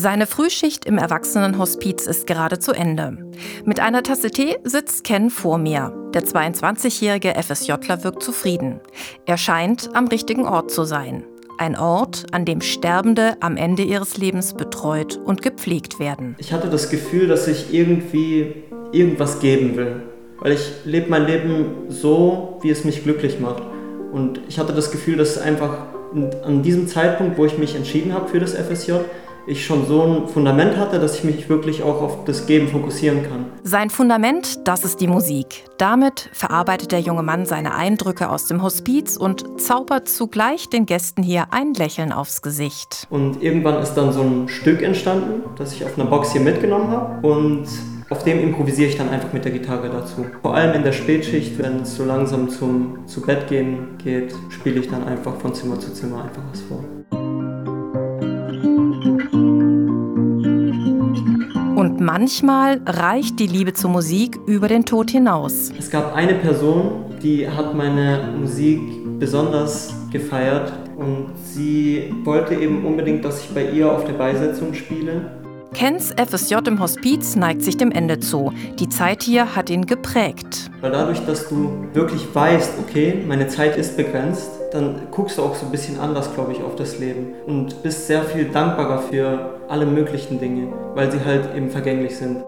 Seine Frühschicht im Erwachsenenhospiz ist gerade zu Ende. Mit einer Tasse Tee sitzt Ken vor mir. Der 22-jährige FSJler wirkt zufrieden. Er scheint am richtigen Ort zu sein. Ein Ort, an dem Sterbende am Ende ihres Lebens betreut und gepflegt werden. Ich hatte das Gefühl, dass ich irgendwie irgendwas geben will. Weil ich lebe mein Leben so, wie es mich glücklich macht. Und ich hatte das Gefühl, dass einfach an diesem Zeitpunkt, wo ich mich entschieden habe für das FSJ, ich schon so ein Fundament hatte, dass ich mich wirklich auch auf das Geben fokussieren kann. Sein Fundament, das ist die Musik. Damit verarbeitet der junge Mann seine Eindrücke aus dem Hospiz und zaubert zugleich den Gästen hier ein Lächeln aufs Gesicht. Und irgendwann ist dann so ein Stück entstanden, das ich auf einer Box hier mitgenommen habe und auf dem improvisiere ich dann einfach mit der Gitarre dazu. Vor allem in der Spätschicht, wenn es so langsam zum zu Bett gehen geht, spiele ich dann einfach von Zimmer zu Zimmer einfach was vor. Und manchmal reicht die Liebe zur Musik über den Tod hinaus. Es gab eine Person, die hat meine Musik besonders gefeiert und sie wollte eben unbedingt, dass ich bei ihr auf der Beisetzung spiele. Kens FSJ im Hospiz neigt sich dem Ende zu. Die Zeit hier hat ihn geprägt. Weil dadurch, dass du wirklich weißt, okay, meine Zeit ist begrenzt, dann guckst du auch so ein bisschen anders, glaube ich, auf das Leben und bist sehr viel dankbarer für alle möglichen Dinge, weil sie halt eben vergänglich sind.